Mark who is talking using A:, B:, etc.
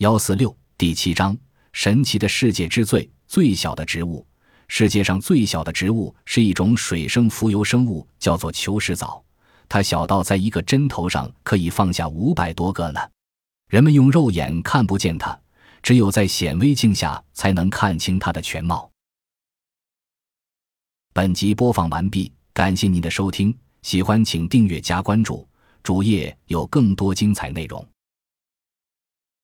A: 幺四六第七章神奇的世界之最最小的植物。世界上最小的植物是一种水生浮游生物叫做球石藻。它小到在一个针头上可以放下五百多个呢人们用肉眼看不见它只有在显微镜下才能看清它的全貌。本集播放完毕感谢您的收听喜欢请订阅加关注主页有更多精彩内容。